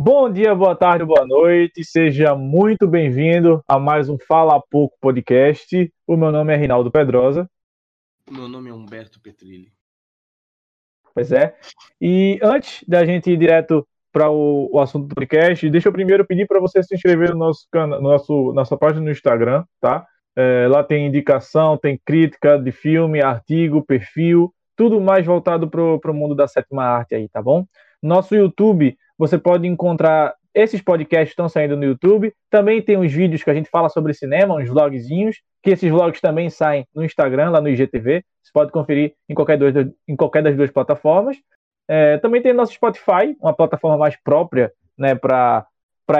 Bom dia, boa tarde, boa noite. Seja muito bem-vindo a mais um Fala Pouco podcast. O meu nome é Rinaldo Pedrosa. Meu nome é Humberto Petrilli. Pois é. E antes da gente ir direto para o, o, assunto do podcast, deixa eu primeiro pedir para você se inscrever no nosso canal, no nosso nossa página no Instagram, tá? É, lá tem indicação, tem crítica de filme, artigo, perfil, tudo mais voltado para o mundo da sétima arte aí, tá bom? Nosso YouTube você pode encontrar esses podcasts estão saindo no YouTube. Também tem uns vídeos que a gente fala sobre cinema, uns vlogzinhos, que esses vlogs também saem no Instagram, lá no IGTV. Você pode conferir em qualquer, dois, em qualquer das duas plataformas. É, também tem nosso Spotify, uma plataforma mais própria né, para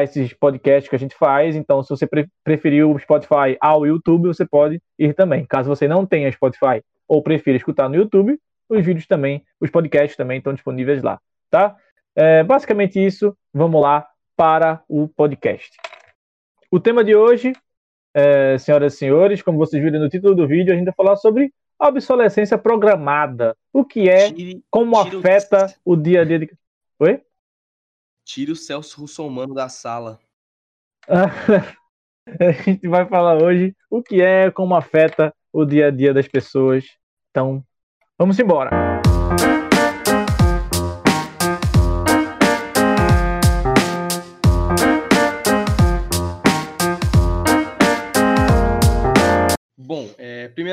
esses podcasts que a gente faz. Então, se você pre preferir o Spotify ao YouTube, você pode ir também. Caso você não tenha Spotify ou prefira escutar no YouTube, os vídeos também, os podcasts também estão disponíveis lá, tá? É, basicamente isso, vamos lá para o podcast. O tema de hoje, é, senhoras e senhores, como vocês viram no título do vídeo, a gente vai falar sobre obsolescência programada. O que é, tire, como tire afeta o... o dia a dia de. Oi? Tire o Celso Russomano da sala. a gente vai falar hoje o que é, como afeta o dia a dia das pessoas. Então, vamos embora.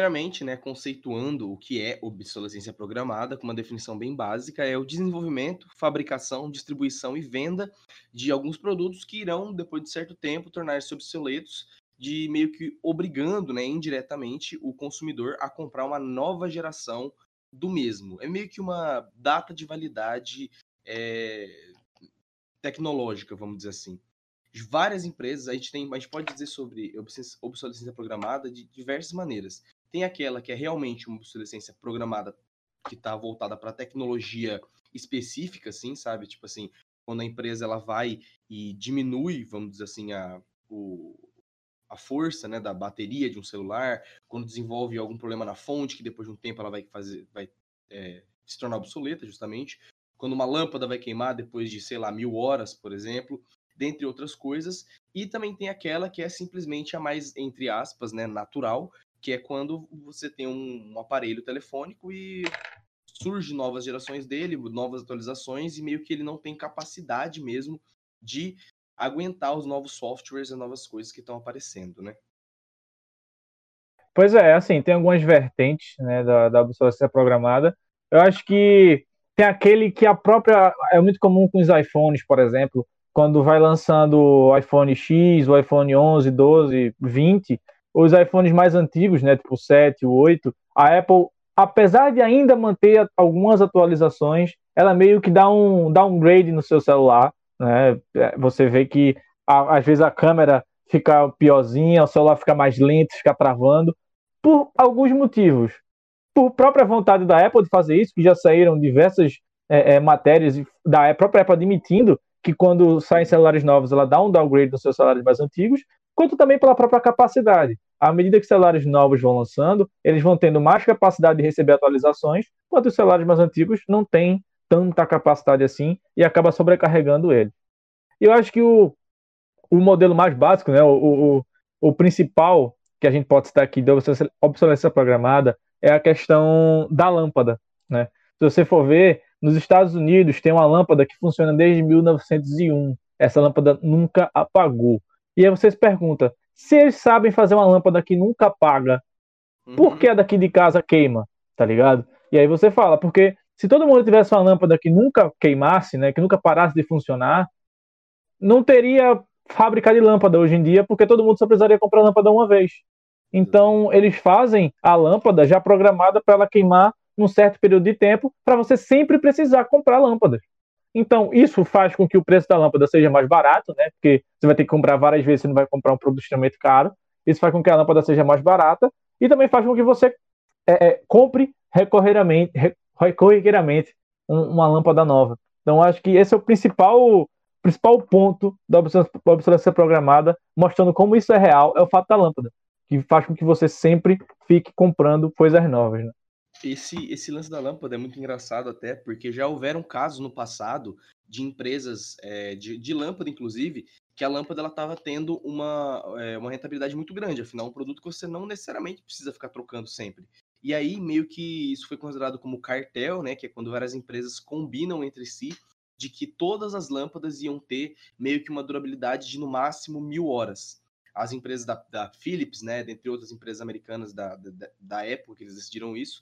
Primeiramente, né, conceituando o que é obsolescência programada, com uma definição bem básica, é o desenvolvimento, fabricação, distribuição e venda de alguns produtos que irão, depois de certo tempo, tornar-se obsoletos, de meio que obrigando, né, indiretamente, o consumidor a comprar uma nova geração do mesmo. É meio que uma data de validade é, tecnológica, vamos dizer assim várias empresas, a gente tem, a gente pode dizer sobre obsolescência programada de diversas maneiras. Tem aquela que é realmente uma obsolescência programada que está voltada para tecnologia específica, assim, sabe? Tipo assim, quando a empresa ela vai e diminui, vamos dizer assim, a, o, a força né, da bateria de um celular, quando desenvolve algum problema na fonte, que depois de um tempo ela vai fazer, vai é, se tornar obsoleta, justamente. Quando uma lâmpada vai queimar depois de, sei lá, mil horas, por exemplo dentre outras coisas. E também tem aquela que é simplesmente a mais, entre aspas, né, natural, que é quando você tem um, um aparelho telefônico e surge novas gerações dele, novas atualizações, e meio que ele não tem capacidade mesmo de aguentar os novos softwares e novas coisas que estão aparecendo, né? Pois é, assim, tem algumas vertentes né, da, da obsolescência programada. Eu acho que tem aquele que a própria. É muito comum com os iPhones, por exemplo, quando vai lançando o iPhone X, o iPhone 11, 12, 20, os iPhones mais antigos, né, tipo o 7, o 8, a Apple, apesar de ainda manter algumas atualizações, ela meio que dá um downgrade no seu celular, né? É, você vê que às vezes a câmera fica piorzinha, o celular fica mais lento, fica travando, por alguns motivos. Por própria vontade da Apple de fazer isso, que já saíram diversas é, é, matérias da própria Apple admitindo que quando saem celulares novos, ela dá um downgrade nos seus celulares mais antigos, quanto também pela própria capacidade. À medida que celulares novos vão lançando, eles vão tendo mais capacidade de receber atualizações, enquanto os celulares mais antigos não têm tanta capacidade assim e acaba sobrecarregando ele. Eu acho que o, o modelo mais básico, né, o, o, o principal que a gente pode citar aqui de obsolescência programada é a questão da lâmpada. Né? Se você for ver, nos Estados Unidos tem uma lâmpada que funciona desde 1901. Essa lâmpada nunca apagou. E aí você se pergunta: se eles sabem fazer uma lâmpada que nunca apaga, por uhum. que a daqui de casa queima? Tá ligado? E aí você fala, porque se todo mundo tivesse uma lâmpada que nunca queimasse, né, que nunca parasse de funcionar, não teria fábrica de lâmpada hoje em dia, porque todo mundo só precisaria comprar lâmpada uma vez. Então, eles fazem a lâmpada já programada para ela queimar num certo período de tempo para você sempre precisar comprar lâmpadas. Então, isso faz com que o preço da lâmpada seja mais barato, né? Porque você vai ter que comprar várias vezes, você não vai comprar um produto extremamente caro. Isso faz com que a lâmpada seja mais barata e também faz com que você é, é, compre recorreramente, uma lâmpada nova. Então, acho que esse é o principal, principal ponto da obsolescência programada, mostrando como isso é real, é o fato da lâmpada, que faz com que você sempre fique comprando coisas novas. Né? Esse, esse lance da lâmpada é muito engraçado até, porque já houveram casos no passado de empresas é, de, de, lâmpada, inclusive, que a lâmpada ela estava tendo uma, é, uma rentabilidade muito grande. Afinal, um produto que você não necessariamente precisa ficar trocando sempre. E aí, meio que isso foi considerado como cartel, né? Que é quando várias empresas combinam entre si de que todas as lâmpadas iam ter meio que uma durabilidade de no máximo mil horas. As empresas da, da Philips, né, dentre outras empresas americanas da, da, da que eles decidiram isso,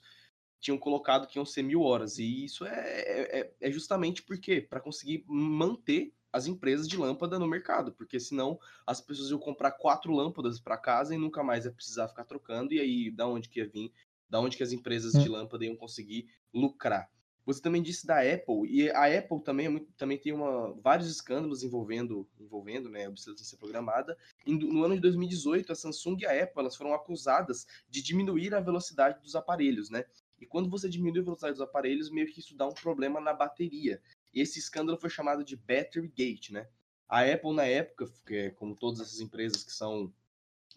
tinham colocado que iam ser mil horas. E isso é, é, é justamente porque para conseguir manter as empresas de lâmpada no mercado, porque senão as pessoas iam comprar quatro lâmpadas para casa e nunca mais ia precisar ficar trocando, e aí da onde que ia vir, da onde que as empresas de hum. lâmpada iam conseguir lucrar. Você também disse da Apple, e a Apple também, é muito, também tem uma, vários escândalos envolvendo, envolvendo né, a obsolescência programada. No ano de 2018, a Samsung e a Apple elas foram acusadas de diminuir a velocidade dos aparelhos, né? E quando você diminui a velocidade dos aparelhos, meio que isso dá um problema na bateria. Esse escândalo foi chamado de Battery Gate, né? A Apple, na época, como todas essas empresas que são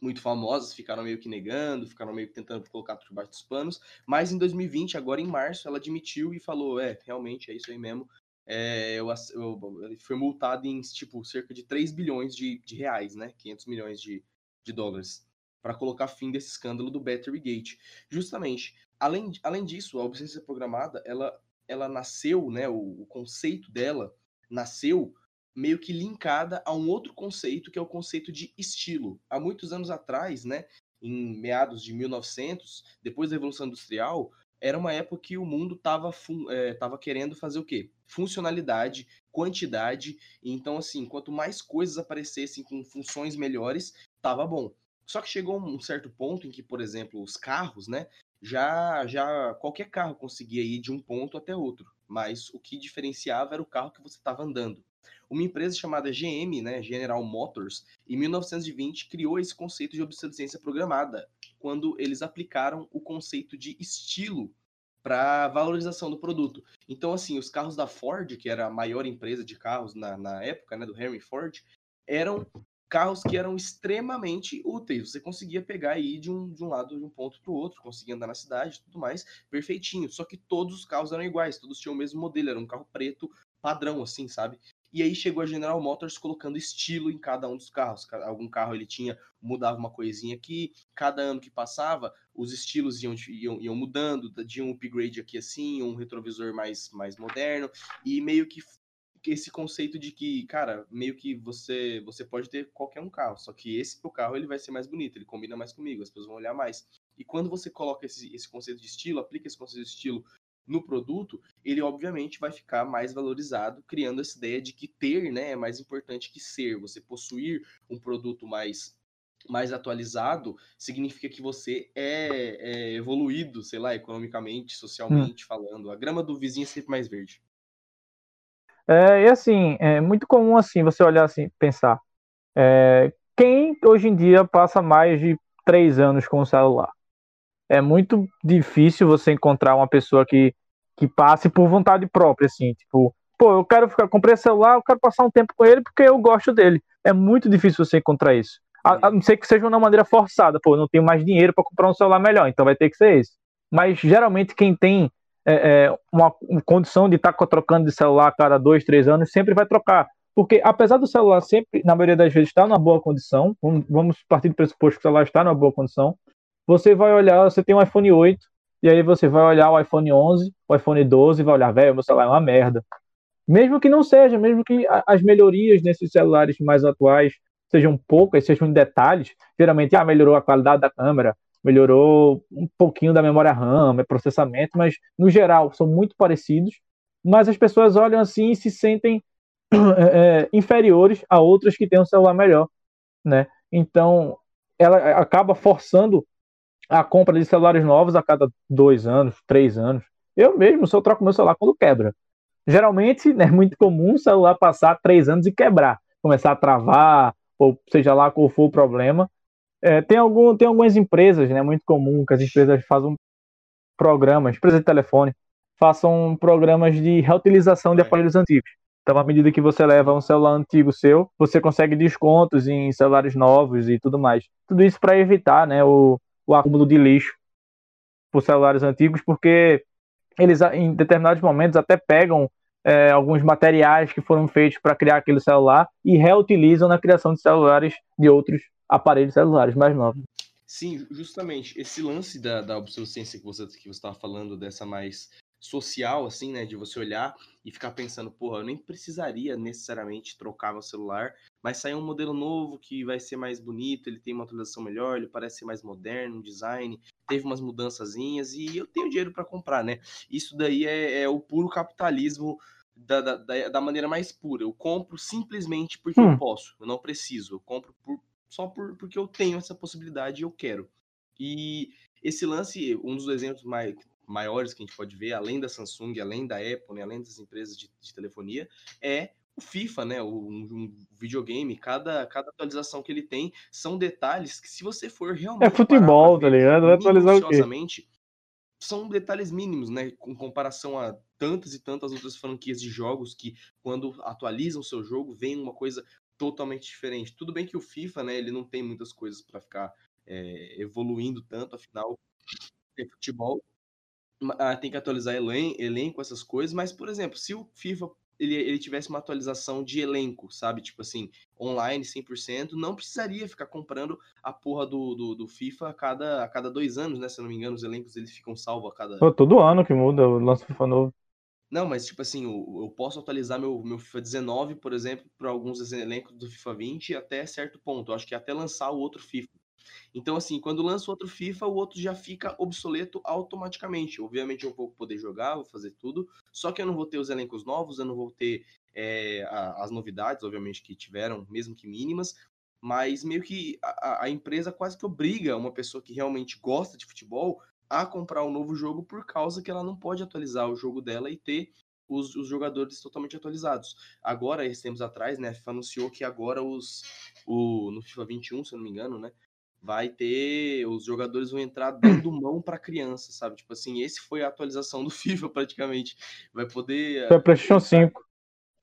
muito famosas ficaram meio que negando, ficaram meio que tentando colocar por debaixo dos panos, mas em 2020, agora em março, ela admitiu e falou, é, realmente é isso aí mesmo, é, eu, eu, ele foi multado em, tipo, cerca de 3 bilhões de, de reais, né, 500 milhões de, de dólares, para colocar fim desse escândalo do Battery Gate. Justamente, além, além disso, a obsessão programada, ela, ela nasceu, né, o, o conceito dela nasceu meio que linkada a um outro conceito, que é o conceito de estilo. Há muitos anos atrás, né, em meados de 1900, depois da Revolução Industrial, era uma época que o mundo estava é, tava querendo fazer o quê? Funcionalidade, quantidade. Então, assim, quanto mais coisas aparecessem com funções melhores, tava bom. Só que chegou um certo ponto em que, por exemplo, os carros, né? Já, já qualquer carro conseguia ir de um ponto até outro. Mas o que diferenciava era o carro que você estava andando. Uma empresa chamada GM, né, General Motors, em 1920 criou esse conceito de obsolescência programada, quando eles aplicaram o conceito de estilo para valorização do produto. Então, assim, os carros da Ford, que era a maior empresa de carros na, na época, né, do Henry Ford, eram carros que eram extremamente úteis. Você conseguia pegar ir de um, de um lado de um ponto para o outro, conseguia andar na cidade tudo mais, perfeitinho. Só que todos os carros eram iguais, todos tinham o mesmo modelo, era um carro preto padrão, assim, sabe? E aí chegou a General Motors colocando estilo em cada um dos carros. Algum carro ele tinha, mudava uma coisinha aqui, cada ano que passava, os estilos iam, iam, iam mudando, de um upgrade aqui assim, um retrovisor mais, mais moderno, e meio que esse conceito de que, cara, meio que você você pode ter qualquer um carro, só que esse o carro ele vai ser mais bonito, ele combina mais comigo, as pessoas vão olhar mais. E quando você coloca esse, esse conceito de estilo, aplica esse conceito de estilo no produto, ele obviamente vai ficar mais valorizado, criando essa ideia de que ter né, é mais importante que ser. Você possuir um produto mais mais atualizado significa que você é, é evoluído, sei lá, economicamente, socialmente hum. falando. A grama do vizinho é sempre mais verde. É, e assim, é muito comum assim você olhar assim, pensar. É, quem hoje em dia passa mais de três anos com o celular? é muito difícil você encontrar uma pessoa que, que passe por vontade própria, assim, tipo, pô, eu quero ficar, comprei celular, eu quero passar um tempo com ele porque eu gosto dele. É muito difícil você encontrar isso. A, a não ser que seja uma maneira forçada, pô, não tenho mais dinheiro para comprar um celular melhor, então vai ter que ser esse. Mas geralmente quem tem é, é, uma, uma, condição de estar tá trocando de celular a cada dois, três anos, sempre vai trocar. Porque apesar do celular sempre, na maioria das vezes, estar numa boa condição, vamos partir do pressuposto que o celular está numa boa condição, você vai olhar, você tem um iPhone 8, e aí você vai olhar o iPhone 11, o iPhone 12 e vai olhar, velho, meu celular é uma merda. Mesmo que não seja, mesmo que as melhorias nesses celulares mais atuais sejam poucas, sejam em detalhes, geralmente, ah, melhorou a qualidade da câmera, melhorou um pouquinho da memória RAM, processamento, mas no geral são muito parecidos, mas as pessoas olham assim e se sentem é, inferiores a outras que têm um celular melhor, né? Então, ela acaba forçando a compra de celulares novos a cada dois anos, três anos. Eu mesmo só troco meu celular quando quebra. Geralmente né, é muito comum o celular passar três anos e quebrar, começar a travar, ou seja lá qual for o problema. É, tem, algum, tem algumas empresas, né, muito comum que as empresas fazem programas, empresas de telefone, façam programas de reutilização de aparelhos antigos. Então, à medida que você leva um celular antigo seu, você consegue descontos em celulares novos e tudo mais. Tudo isso para evitar né, o, o acúmulo de lixo por celulares antigos, porque eles em determinados momentos até pegam é, alguns materiais que foram feitos para criar aquele celular e reutilizam na criação de celulares de outros aparelhos celulares mais novos. Sim, justamente. Esse lance da, da obsolescência que você que estava falando, dessa mais social, assim, né? De você olhar e ficar pensando, porra, eu nem precisaria necessariamente trocar meu celular, mas sair um modelo novo que vai ser mais bonito, ele tem uma atualização melhor, ele parece ser mais moderno, design, teve umas mudançazinhas e eu tenho dinheiro para comprar, né? Isso daí é, é o puro capitalismo da, da, da, maneira mais pura. Eu compro simplesmente porque hum. eu posso, eu não preciso. Eu compro por, só por, porque eu tenho essa possibilidade e eu quero. E esse lance, um dos exemplos mais, maiores que a gente pode ver, além da Samsung, além da Apple, né, além das empresas de, de telefonia, é o FIFA, né? O, um, um, videogame, cada, cada atualização que ele tem são detalhes que, se você for realmente. É futebol, tá ligado? Vai atualizar o quê? São detalhes mínimos, né? Com comparação a tantas e tantas outras franquias de jogos que, quando atualizam o seu jogo, vem uma coisa totalmente diferente. Tudo bem que o FIFA, né? Ele não tem muitas coisas para ficar é, evoluindo tanto, afinal, é futebol. Ah, tem que atualizar elen elenco, essas coisas, mas, por exemplo, se o FIFA ele, ele tivesse uma atualização de elenco, sabe? Tipo assim, online 100%, não precisaria ficar comprando a porra do, do, do, FIFA a cada, a cada dois anos, né? Se eu não me engano, os elencos eles ficam salvos a cada. Pô, todo ano que muda, lança FIFA novo. Não, mas tipo assim, eu, eu posso atualizar meu, meu FIFA 19, por exemplo, para alguns elencos do FIFA 20 até certo ponto. Eu acho que até lançar o outro FIFA. Então, assim, quando lança outro FIFA, o outro já fica obsoleto automaticamente. Obviamente, eu vou poder jogar, vou fazer tudo, só que eu não vou ter os elencos novos, eu não vou ter é, a, as novidades, obviamente, que tiveram, mesmo que mínimas, mas meio que a, a, empresa quase que obriga uma pessoa que realmente gosta de futebol a comprar um novo jogo por causa que ela não pode atualizar o jogo dela e ter os, os jogadores totalmente atualizados. Agora, esses tempos atrás, né, a FIFA anunciou que agora os o, no FIFA 21, se eu não me engano, né, vai ter. Os jogadores vão entrar dando mão para criança, sabe? Tipo assim, esse foi a atualização do FIFA praticamente. Vai poder. Foi PlayStation 5.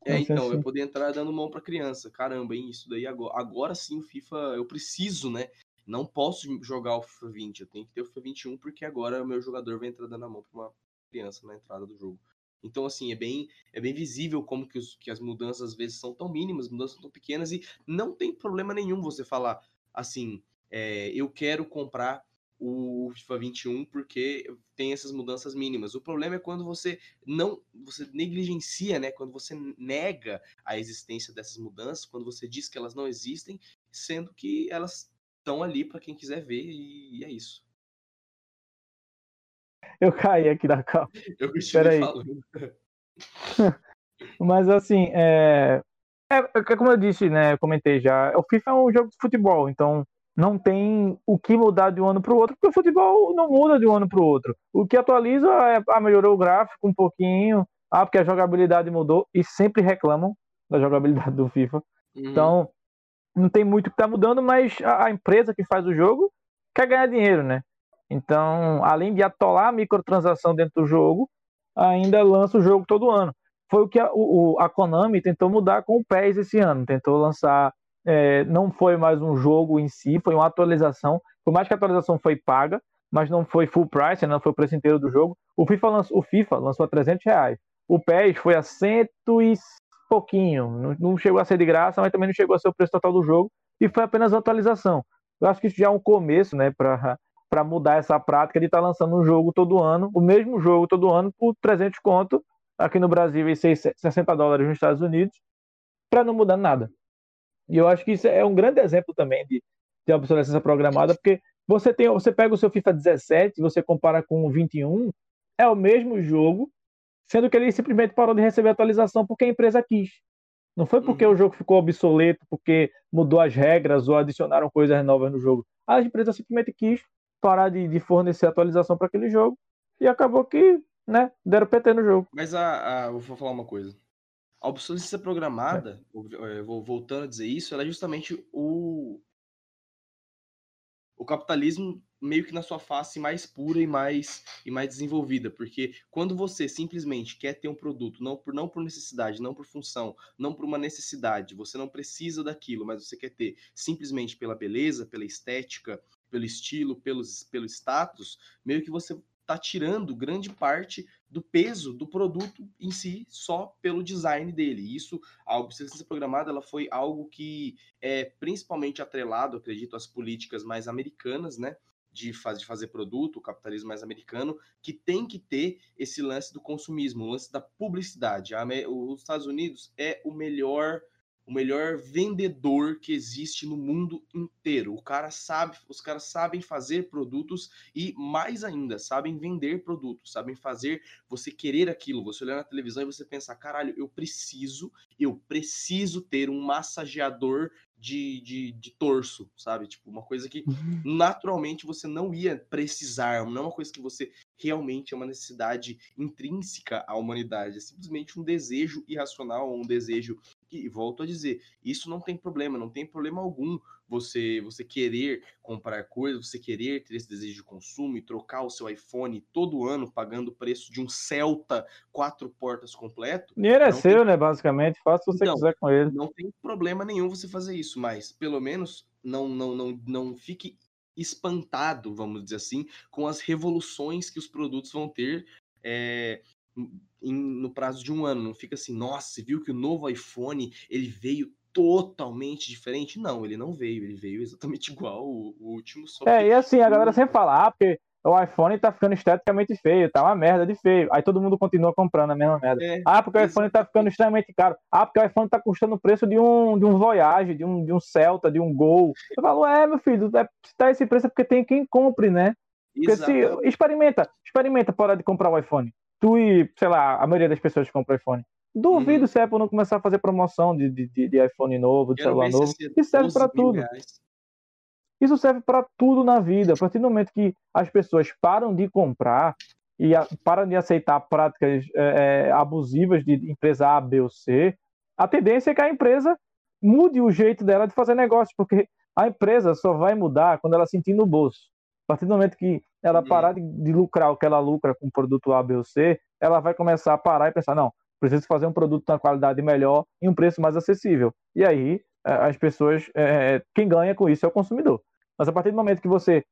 É, então, vai poder entrar dando mão para criança. Caramba, hein? Isso daí agora. Agora sim o FIFA. Eu preciso, né? Não posso jogar o FIFA 20. Eu tenho que ter o FIFA 21, porque agora o meu jogador vai entrar dando a mão para uma criança na entrada do jogo. Então, assim, é bem, é bem visível como que, os, que as mudanças às vezes são tão mínimas, mudanças tão pequenas, e não tem problema nenhum você falar assim, é, eu quero comprar o FIFA 21 porque tem essas mudanças mínimas. O problema é quando você não, você negligencia, né? Quando você nega a existência dessas mudanças, quando você diz que elas não existem, sendo que elas estão ali para quem quiser ver e, e, é isso. Eu caí aqui da calma. Eu continuei falando. Mas assim, é... É, é, como eu disse, né? Comentei já. O FIFA é um jogo de futebol, então não tem o que mudar de um ano para o outro, porque o futebol não muda de um ano para o outro. O que atualiza é, ah, melhorou o gráfico um pouquinho, ah, porque a jogabilidade mudou, e sempre reclamam da jogabilidade do FIFA. Uhum. Então, não tem muito que tá mudando, mas a, a, empresa que faz o jogo quer ganhar dinheiro, né? Então, além de atolar a microtransação dentro do jogo, ainda lança o jogo todo ano. Foi o que a, o, a Konami tentou mudar com o PES esse ano, tentou lançar é, não foi mais um jogo em si, foi uma atualização. Por mais que a atualização foi paga, mas não foi full price, não foi o preço inteiro do jogo. O FIFA lançou, o FIFA lançou a 300 reais. O PES foi a cento e pouquinho. Não, não, chegou a ser de graça, mas também não chegou a ser o preço total do jogo. E foi apenas uma atualização. Eu acho que isso já é um começo, né, para mudar essa prática de estar tá lançando um jogo todo ano, o mesmo jogo todo ano, por 300 conto, aqui no Brasil e 60 dólares nos Estados Unidos, para não mudar nada. E eu acho que isso é um grande exemplo também de, de obsolescência programada, porque você tem, você pega o seu FIFA 17, você compara com o 21, é o mesmo jogo, sendo que ele simplesmente parou de receber atualização porque a empresa quis. Não foi porque uhum. o jogo ficou obsoleto, porque mudou as regras ou adicionaram coisas novas no jogo. A empresa simplesmente quis parar de, de fornecer atualização para aquele jogo e acabou que, né, deram PT no jogo. Mas a, a, vou falar uma coisa. A obsolescência programada, é. vou voltando a dizer isso, ela é justamente o, o capitalismo meio que na sua face mais pura e mais e mais desenvolvida, porque quando você simplesmente quer ter um produto não por não por necessidade, não por função, não por uma necessidade, você não precisa daquilo, mas você quer ter simplesmente pela beleza, pela estética, pelo estilo, pelos, pelo status, meio que você está tirando grande parte do peso do produto em si só pelo design dele. Isso, a obsolescência programada, ela foi algo que é principalmente atrelado, acredito, às políticas mais americanas, né? De, faz, de fazer produto, o capitalismo mais americano, que tem que ter esse lance do consumismo, o lance da publicidade. A, os Estados Unidos é o melhor o melhor vendedor que existe no mundo inteiro. O cara sabe, os caras sabem fazer produtos e mais ainda, sabem vender produtos, sabem fazer você querer aquilo, você olhar na televisão e você pensar, caralho, eu preciso, eu preciso ter um massageador de, de, de torso, sabe? Tipo, uma coisa que uhum. naturalmente você não ia precisar, não é uma coisa que você realmente é uma necessidade intrínseca à humanidade, é simplesmente um desejo irracional, um desejo que, volto a dizer, isso não tem problema, não tem problema algum você você querer comprar coisas, você querer ter esse desejo de consumo e trocar o seu iPhone todo ano pagando o preço de um Celta quatro portas completo. Dinheiro é seu, tem... né? Basicamente, faça o que você então, quiser com ele. Não tem problema nenhum você fazer isso, mas pelo menos não não não não fique espantado, vamos dizer assim, com as revoluções que os produtos vão ter é, em, no prazo de um ano. Não fica assim, nossa, você viu que o novo iPhone ele veio totalmente diferente. Não, ele não veio, ele veio exatamente igual o, o último. É, e assim, a galera sempre fala, ah, porque o iPhone tá ficando esteticamente feio, tá uma merda de feio. Aí todo mundo continua comprando a mesma merda. É, ah, porque o iPhone tá ficando extremamente caro. Ah, porque o iPhone tá custando o preço de um, de um Voyage, de um, de um Celta, de um Gol. Eu falo, é, meu filho, é, se tá esse preço é porque tem quem compre, né? Porque se, experimenta, experimenta parar de comprar o iPhone. Tu e, sei lá, a maioria das pessoas que compram iPhone. Duvido uhum. se a Apple não começar a fazer promoção de, de, de iPhone novo, de celular novo. Isso serve para tudo. Reais. Isso serve para tudo na vida. A partir do momento que as pessoas param de comprar e a, param de aceitar práticas é, é, abusivas de empresa A, B ou C, a tendência é que a empresa mude o jeito dela de fazer negócio, porque a empresa só vai mudar quando ela sentir no bolso. A partir do momento que ela uhum. parar de, de lucrar o que ela lucra com o produto A, B ou C, ela vai começar a parar e pensar, não, preciso fazer um produto com qualidade melhor e um preço mais acessível. E aí, é, as pessoas, é, quem ganha com isso é o consumidor. Mas a partir do momento que você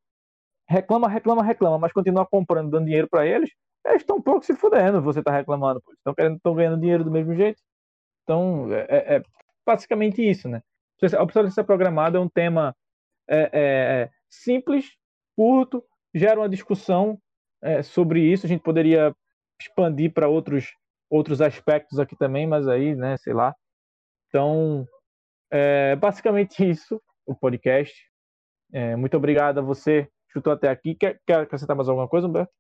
reclama, reclama, reclama, mas continua comprando, dando dinheiro para eles, eles estão um pouco se fudendo, você está reclamando, estão querendo, estão ganhando dinheiro do mesmo jeito. Então, é, é, é basicamente isso, né? A obsolescência programada é um tema é, é, é, simples, curto, gera uma discussão sobre isso. A gente poderia expandir para outros outros aspectos aqui também, mas aí, né, sei lá. Então, é basicamente isso, o podcast. É, muito obrigado a você chutou até aqui. Quer, quer acrescentar mais alguma coisa, Humberto?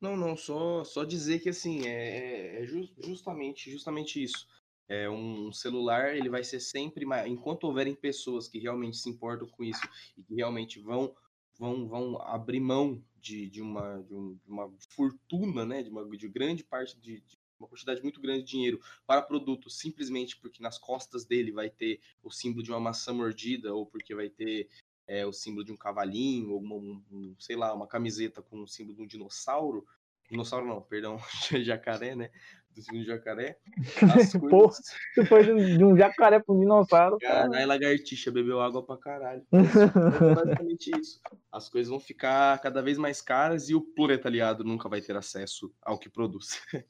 Não, não, só, só dizer que assim, é, é justamente, justamente isso. É, um celular ele vai ser sempre enquanto houverem pessoas que realmente se importam com isso e que realmente vão vão, vão abrir mão de, de, uma, de, um, de uma fortuna, né, de uma de grande parte de, de, uma quantidade muito grande de dinheiro para produto simplesmente porque nas costas dele vai ter o símbolo de uma maçã mordida ou porque vai ter é, o símbolo de um cavalinho ou uma, um, sei lá, uma camiseta com o símbolo de um dinossauro. Dinossauro não, perdão, jacaré, né? Do segundo jacaré. As coisas... Porra, tu foi de um jacaré pro dinossauro. Caralho, lagartixa bebeu água pra caralho. é basicamente isso. As coisas vão ficar cada vez mais caras e o proletariado nunca vai ter acesso ao que produz.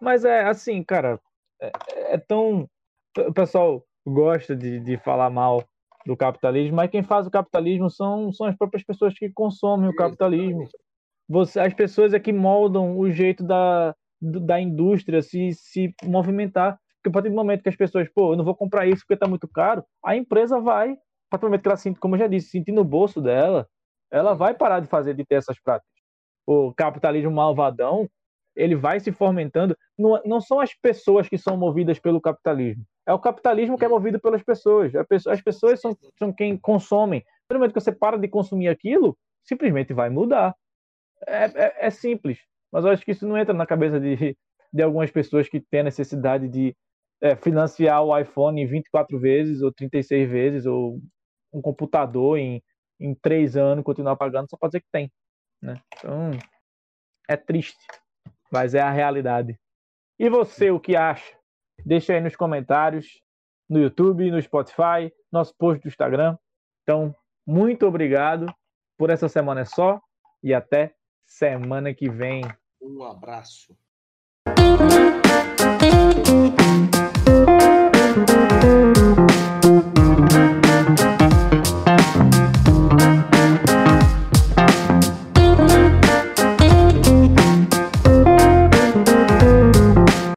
Mas é assim, cara, é, é tão. O pessoal gosta de, de falar mal do capitalismo, mas quem faz o capitalismo são, são as próprias pessoas que consomem o capitalismo. Você, as pessoas é que moldam o jeito da, da indústria se, se movimentar. Porque a partir do momento que as pessoas, pô, eu não vou comprar isso porque está muito caro, a empresa vai, a partir do momento que ela sente, como eu já disse, sentir no bolso dela, ela vai parar de fazer, de ter essas práticas. O capitalismo malvadão, ele vai se fomentando. Não, não são as pessoas que são movidas pelo capitalismo. É o capitalismo que é movido pelas pessoas. As pessoas são, são quem consomem. No momento que você para de consumir aquilo, simplesmente vai mudar. É, é, é simples. Mas eu acho que isso não entra na cabeça de, de algumas pessoas que têm a necessidade de é, financiar o iPhone 24 vezes, ou 36 vezes, ou um computador em, em três anos, continuar pagando só para dizer que tem. Né? Então, é triste, mas é a realidade. E você, o que acha? Deixa aí nos comentários, no YouTube, no Spotify, nosso post do Instagram. Então, muito obrigado por essa semana é só e até semana que vem. Um abraço.